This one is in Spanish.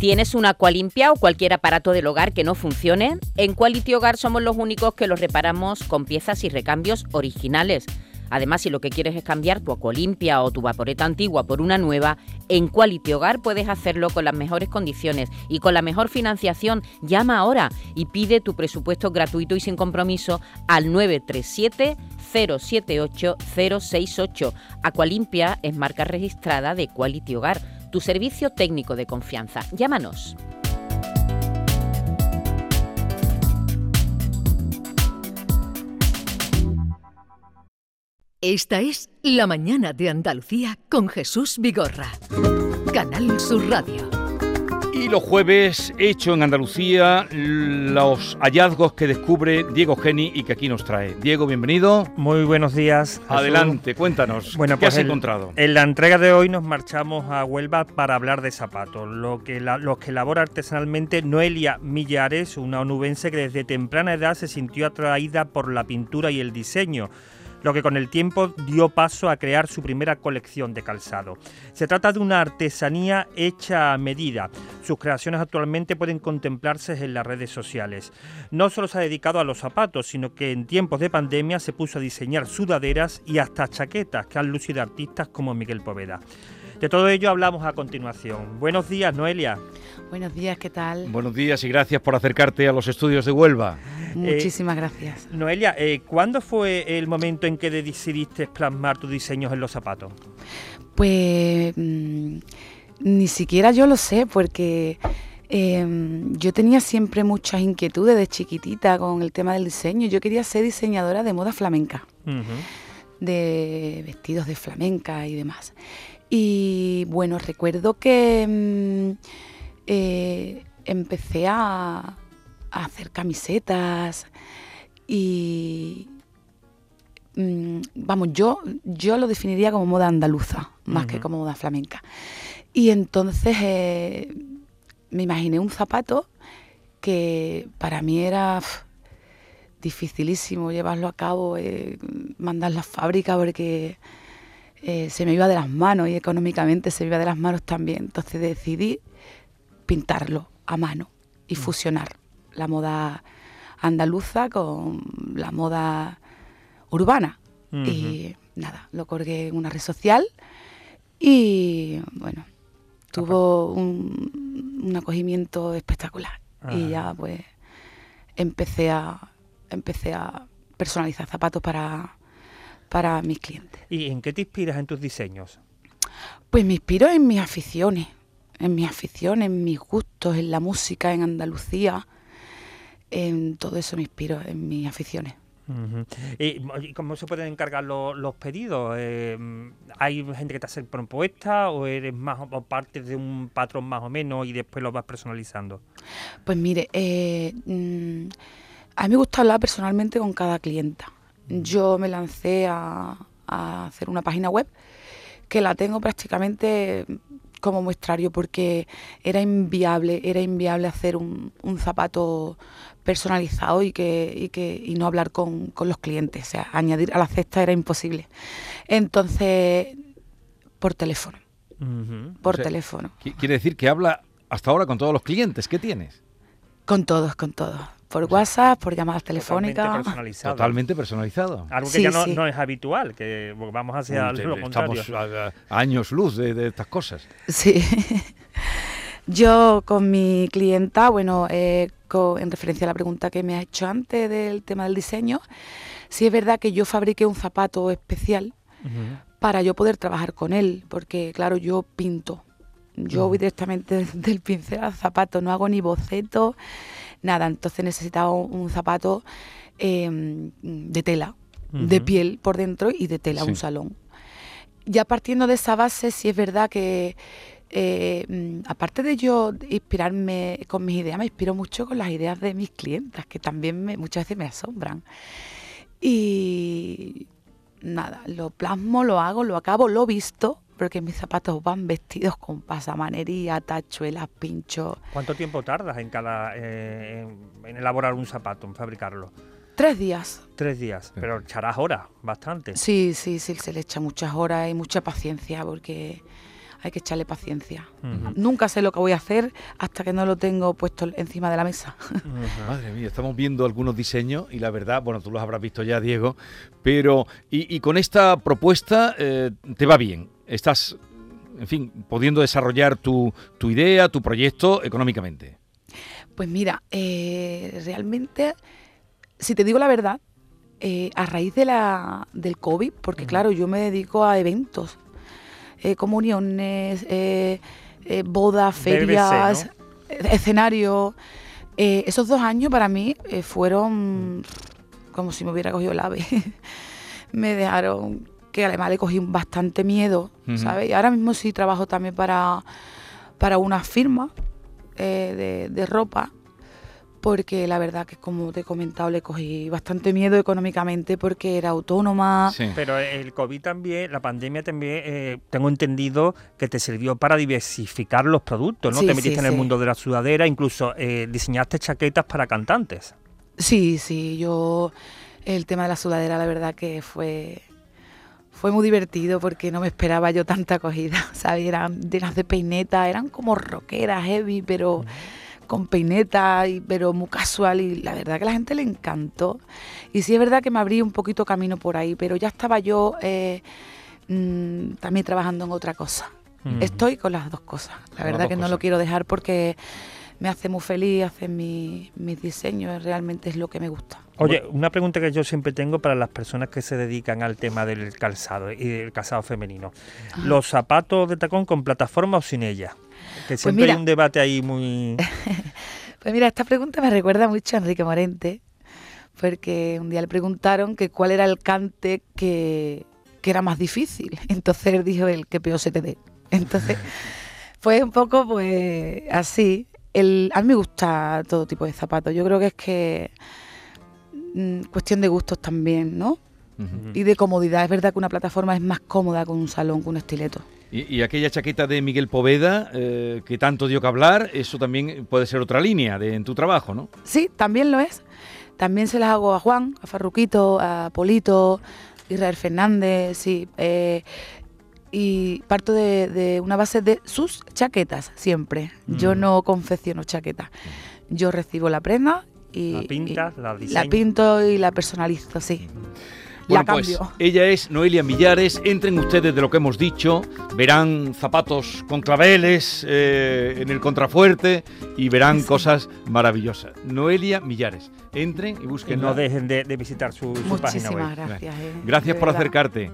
¿Tienes una Aqualimpia o cualquier aparato del hogar que no funcione? En Quality Hogar somos los únicos que los reparamos con piezas y recambios originales. Además, si lo que quieres es cambiar tu Aqualimpia o tu vaporeta antigua por una nueva, en Quality Hogar puedes hacerlo con las mejores condiciones y con la mejor financiación. Llama ahora y pide tu presupuesto gratuito y sin compromiso al 937 078 068. Aqualimpia es marca registrada de Quality Hogar tu servicio técnico de confianza. Llámanos. Esta es La Mañana de Andalucía con Jesús Vigorra. Canal Sur Radio. Y los jueves hecho en Andalucía los hallazgos que descubre Diego Geni y que aquí nos trae. Diego, bienvenido. Muy buenos días. Adelante, cuéntanos. Bueno, ¿Qué pues has el- encontrado? En la entrega de hoy nos marchamos a Huelva para hablar de zapatos. Lo que la- los que elabora artesanalmente Noelia Millares, una onubense que desde temprana edad se sintió atraída por la pintura y el diseño lo que con el tiempo dio paso a crear su primera colección de calzado. Se trata de una artesanía hecha a medida. Sus creaciones actualmente pueden contemplarse en las redes sociales. No solo se ha dedicado a los zapatos, sino que en tiempos de pandemia se puso a diseñar sudaderas y hasta chaquetas que han lucido artistas como Miguel Poveda. De todo ello hablamos a continuación. Buenos días, Noelia. Buenos días, ¿qué tal? Buenos días y gracias por acercarte a los estudios de Huelva. Muchísimas gracias. Noelia, eh, ¿cuándo fue el momento en que decidiste plasmar tus diseños en los zapatos? Pues mm, ni siquiera yo lo sé, porque eh, yo tenía siempre muchas inquietudes de chiquitita con el tema del diseño. Yo quería ser diseñadora de moda flamenca, de vestidos de flamenca y demás. Y bueno, recuerdo que mm, eh, empecé a, a hacer camisetas y mm, vamos, yo, yo lo definiría como moda andaluza, más que como moda flamenca. Y entonces eh, me imaginé un zapato que para mí era dificilísimo llevarlo a cabo, eh, mandar la fábrica porque eh, se me iba de las manos y económicamente se me iba de las manos también. Entonces decidí pintarlo a mano y fusionar la moda andaluza con la moda urbana. Y nada, lo colgué en una red social y bueno, tuvo un, un acogimiento espectacular. Y Ajá. ya pues empecé a, empecé a personalizar zapatos para, para mis clientes. ¿Y en qué te inspiras en tus diseños? Pues me inspiro en mis aficiones, en mis aficiones, en mis gustos, en la música, en Andalucía, en todo eso me inspiro, en mis aficiones. ¿Y, y cómo se pueden encargar lo- los pedidos? Eh, ¿Hay gente que te hace propuesta o eres más o- o parte de un patrón más o menos y después lo vas personalizando? Pues mire, eh, mm, a mí me gusta hablar personalmente con cada clienta. Yo me lancé a, a hacer una página web que la tengo prácticamente como muestrario porque era inviable, era inviable hacer un, un zapato personalizado y que, y que y no hablar con, con los clientes. O sea, añadir a la cesta era imposible. Entonces, por teléfono, por O sea, teléfono. Qui- Quiere decir que habla hasta ahora con todos los clientes. ¿Qué tienes? Con todos, con todos. Por WhatsApp, por llamadas Totalmente telefónicas. personalizado. Totalmente personalizado. Algo que Sí, ya no, sí. no es habitual, que vamos hacia lo contrario. Estamos a, a años luz de, de estas cosas. Sí. Yo con mi clienta, bueno, eh, en referencia a la pregunta que me has hecho antes del tema del diseño, sí es verdad que yo fabriqué un zapato especial para yo poder trabajar con él, porque claro, yo pinto. Yo voy directamente del pincel al zapato, no hago ni boceto, nada. Entonces necesitaba un, zapato eh, de tela, de piel por dentro y de tela, Sí. un salón. Ya partiendo de esa base, sí es verdad que, eh, mm, aparte de yo inspirarme con mis ideas, me inspiro mucho con las ideas de mis clientas, que también me- muchas veces me asombran. Y nada, lo plasmo, lo hago, lo acabo, lo visto, porque mis zapatos van vestidos con pasamanería, tachuelas, pinchos. ¿Cuánto tiempo tardas en cada eh, en, en elaborar un zapato, en fabricarlo? Tres días. Tres días, pero echarás horas, bastante. Sí, sí, sí, se le echa muchas horas y mucha paciencia, porque hay que echarle paciencia. Nunca sé lo que voy a hacer hasta que no lo tengo puesto encima de la mesa. Madre mía, estamos viendo algunos diseños y la verdad, bueno, tú los habrás visto ya, Diego, pero y, y con esta propuesta eh, te va bien. Estás, en fin, pudiendo desarrollar tu, tu idea, tu proyecto económicamente. Pues mira, eh, realmente, si te digo la verdad, eh, a raíz de la, del COVID, porque claro, yo me dedico a eventos, eh, comuniones, eh, eh, bodas, BBC, ferias, ¿no? eh, escenarios. Eh, esos dos años para mí fueron como si me hubiera cogido el ave. me dejaron que además le cogí bastante miedo. ¿sabes? Y ahora mismo sí trabajo también para, para una firma de, de ropa, porque la verdad que como te he comentado le cogí bastante miedo económicamente porque era autónoma. Sí. Pero el COVID también, la pandemia también, eh, tengo entendido que te sirvió para diversificar los productos, ¿no? Sí, te sí, metiste en el sí. mundo de la sudadera, incluso eh, diseñaste chaquetas para cantantes. Sí, sí, yo el tema de la sudadera la verdad que fue fue muy divertido porque no me esperaba yo tanta acogida, ¿sabes? Eran llenas de peineta, eran como rockeras, heavy, pero con peineta, y, pero muy casual y la verdad que a la gente le encantó. Y sí es verdad que me abrí un poquito camino por ahí, pero ya estaba yo eh, mm, también trabajando en otra cosa. Ujú. Estoy con las dos cosas. La verdad que no cosas. lo quiero dejar porque me hace muy feliz hacer mi- mis diseños, realmente es lo que me gusta. Oye, una pregunta que yo siempre tengo para las personas que se dedican al tema del calzado y del calzado femenino. ¿Los zapatos de tacón con plataforma o sin ella? Que siempre mira. hay un debate ahí muy... Pues mira, esta pregunta me recuerda mucho a Enrique Morente, porque un día le preguntaron que cuál era el cante que, que era más difícil. Entonces él dijo el que peor se te dé. Entonces, fue un poco pues así. El, a mí me gusta todo tipo de zapatos. Yo creo que es que mm, cuestión de gustos también, ¿no? Y de comodidad. Es verdad que una plataforma es más cómoda con un salón, con un estileto. Y, y aquella chaqueta de Miguel Poveda, eh, que tanto dio que hablar, eso también puede ser otra línea de, en tu trabajo, ¿no? Sí, también lo es. También se las hago a Juan, a Farruquito, a Polito, Israel Fernández, sí. eh, y parto de, de una base de sus chaquetas, siempre. Yo Mm. no confecciono chaquetas. Yo recibo la prenda y... La pintas, y la la pinto y la personalizo, sí. Bueno, la pues ella es Noelia Millares. Entren ustedes de lo que hemos dicho. Verán zapatos con claveles eh, en el contrafuerte y verán cosas maravillosas. Noelia Millares. Entren y Que busquen. no dejen de, de visitar su, su página web. Muchísimas gracias. eh, Gracias por verdad. acercarte.